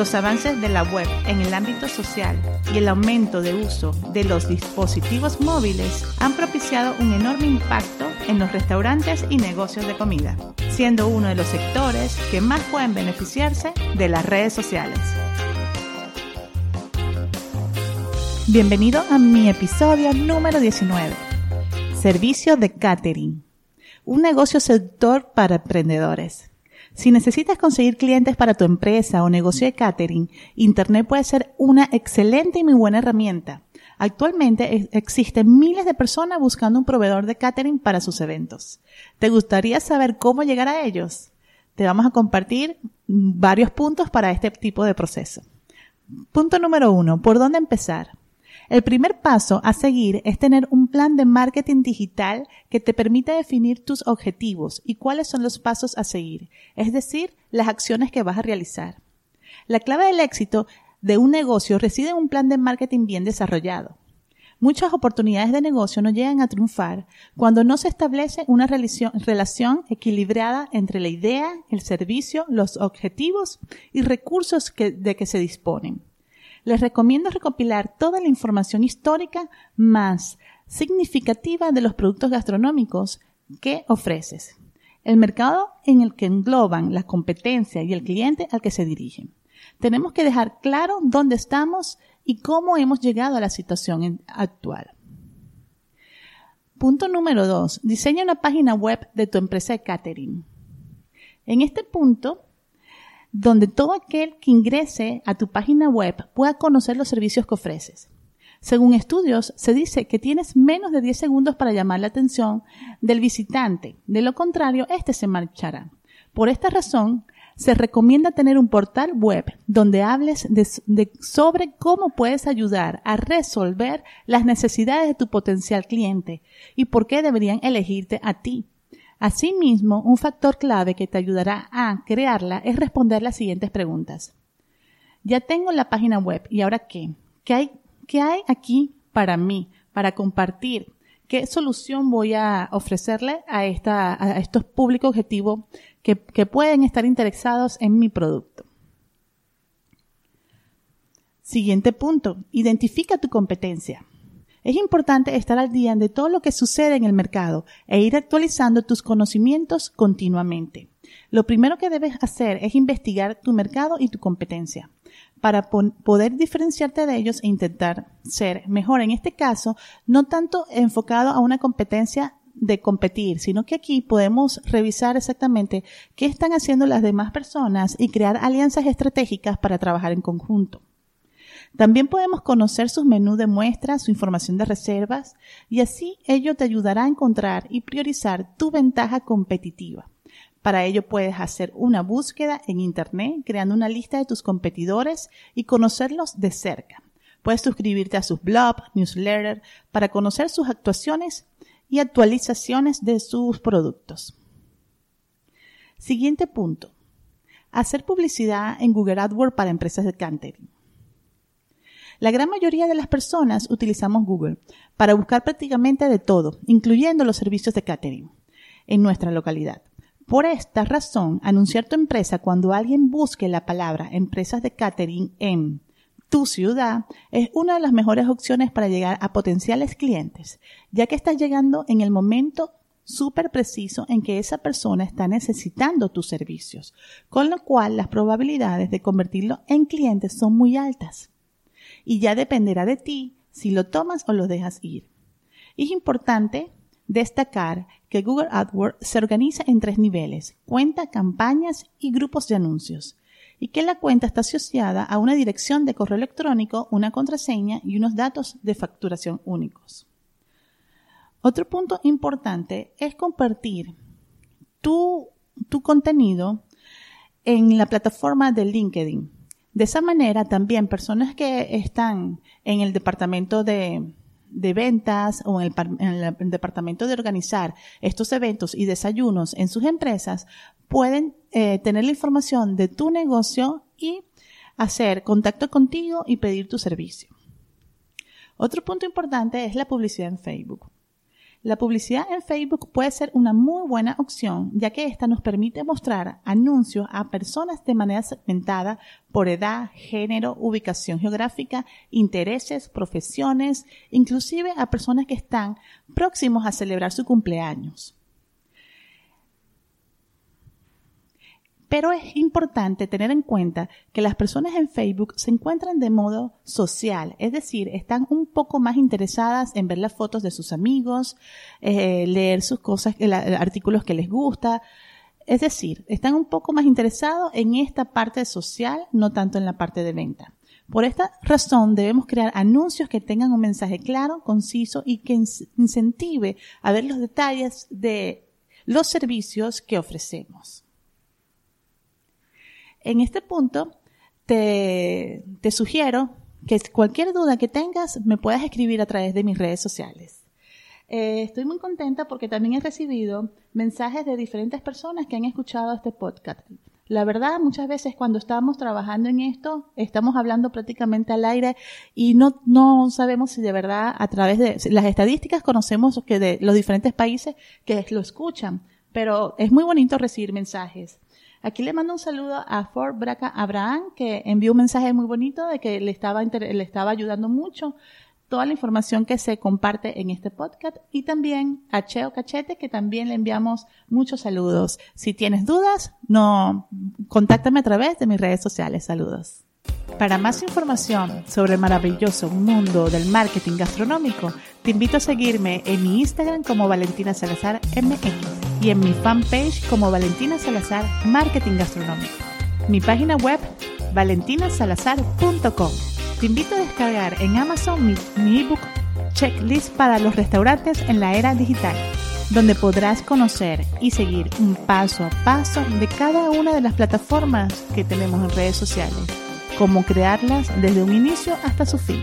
Los avances de la web en el ámbito social y el aumento de uso de los dispositivos móviles han propiciado un enorme impacto en los restaurantes y negocios de comida, siendo uno de los sectores que más pueden beneficiarse de las redes sociales. Bienvenido a mi episodio número 19. Servicio de catering. Un negocio sector para emprendedores. Si necesitas conseguir clientes para tu empresa o negocio de catering, Internet puede ser una excelente y muy buena herramienta. Actualmente existen miles de personas buscando un proveedor de catering para sus eventos. ¿Te gustaría saber cómo llegar a ellos? Te vamos a compartir varios puntos para este tipo de proceso. Punto número uno, ¿por dónde empezar? El primer paso a seguir es tener un plan de marketing digital que te permita definir tus objetivos y cuáles son los pasos a seguir, es decir, las acciones que vas a realizar. La clave del éxito de un negocio reside en un plan de marketing bien desarrollado. Muchas oportunidades de negocio no llegan a triunfar cuando no se establece una relación, equilibrada entre la idea, el servicio, los objetivos y recursos de que se disponen les recomiendo recopilar toda la información histórica más significativa de los productos gastronómicos que ofreces, el mercado en el que engloban la competencia y el cliente al que se dirigen. Tenemos que dejar claro dónde estamos y cómo hemos llegado a la situación actual. Punto número dos. Diseña una página web de tu empresa de catering. En este punto donde todo aquel que ingrese a tu página web pueda conocer los servicios que ofreces. Según estudios, se dice que tienes menos de 10 segundos para llamar la atención del visitante. De lo contrario, éste se marchará. Por esta razón, se recomienda tener un portal web donde hables sobre cómo puedes ayudar a resolver las necesidades de tu potencial cliente y por qué deberían elegirte a ti. Asimismo, un factor clave que te ayudará a crearla es responder las siguientes preguntas. Ya tengo la página web y ahora qué? ¿Qué hay, qué hay aquí para mí, para compartir? ¿Qué solución voy a ofrecerle a, esta, a estos públicos objetivos que, que pueden estar interesados en mi producto? Siguiente punto. Identifica tu competencia. Es importante estar al día de todo lo que sucede en el mercado e ir actualizando tus conocimientos continuamente. Lo primero que debes hacer es investigar tu mercado y tu competencia para poder diferenciarte de ellos e intentar ser mejor. En este caso, no tanto enfocado a una competencia de competir, sino que aquí podemos revisar exactamente qué están haciendo las demás personas y crear alianzas estratégicas para trabajar en conjunto. También podemos conocer sus menús de muestras, su información de reservas y así ello te ayudará a encontrar y priorizar tu ventaja competitiva. Para ello puedes hacer una búsqueda en Internet creando una lista de tus competidores y conocerlos de cerca. Puedes suscribirte a sus blogs, newsletters para conocer sus actuaciones y actualizaciones de sus productos. Siguiente punto. Hacer publicidad en Google AdWords para empresas de catering. La gran mayoría de las personas utilizamos Google para buscar prácticamente de todo, incluyendo los servicios de catering en nuestra localidad. Por esta razón, anunciar tu empresa cuando alguien busque la palabra empresas de catering en tu ciudad es una de las mejores opciones para llegar a potenciales clientes, ya que estás llegando en el momento súper preciso en que esa persona está necesitando tus servicios, con lo cual las probabilidades de convertirlo en clientes son muy altas y ya dependerá de ti si lo tomas o lo dejas ir. Es importante destacar que Google AdWords se organiza en tres niveles, cuenta, campañas y grupos de anuncios, y que la cuenta está asociada a una dirección de correo electrónico, una contraseña y unos datos de facturación únicos. Otro punto importante es compartir tu, tu contenido en la plataforma de LinkedIn. De esa manera, también personas que están en el departamento de, ventas o en el, departamento de organizar estos eventos y desayunos en sus empresas pueden eh, tener la información de tu negocio y hacer contacto contigo y pedir tu servicio. Otro punto importante es la publicidad en Facebook. La publicidad en Facebook puede ser una muy buena opción, ya que esta nos permite mostrar anuncios a personas de manera segmentada por edad, género, ubicación geográfica, intereses, profesiones, inclusive a personas que están próximos a celebrar su cumpleaños. Pero es importante tener en cuenta que las personas en Facebook se encuentran de modo social, es decir, están un poco más interesadas en ver las fotos de sus amigos, eh, leer sus cosas, artículos que les gusta. Es decir, están un poco más interesados en esta parte social, no tanto en la parte de venta. Por esta razón debemos crear anuncios que tengan un mensaje claro, conciso y que incentive a ver los detalles de los servicios que ofrecemos. En este punto, te, sugiero que cualquier duda que tengas me puedas escribir a través de mis redes sociales. Eh, estoy muy contenta porque también he recibido mensajes de diferentes personas que han escuchado este podcast. La verdad, muchas veces cuando estamos trabajando en esto, estamos hablando prácticamente al aire y no, no sabemos si de verdad a través de las estadísticas conocemos que de los diferentes países que lo escuchan, pero es muy bonito recibir mensajes. Aquí le mando un saludo a Ford Braca Abraham, que envió un mensaje muy bonito de que le estaba, le estaba ayudando mucho toda la información que se comparte en este podcast y también a Cheo Cachete que también le enviamos muchos saludos. Si tienes dudas, no contáctame a través de mis redes sociales. Saludos. Para más información sobre el maravilloso mundo del marketing gastronómico, te invito a seguirme en mi Instagram como Valentina Salazar MX y en mi fanpage como Valentina Salazar Marketing Gastronómico. Mi página web valentinasalazar.com. Te invito a descargar en Amazon mi, mi ebook Checklist para los restaurantes en la era digital, donde podrás conocer y seguir un paso a paso de cada una de las plataformas que tenemos en redes sociales, cómo crearlas desde un inicio hasta su fin.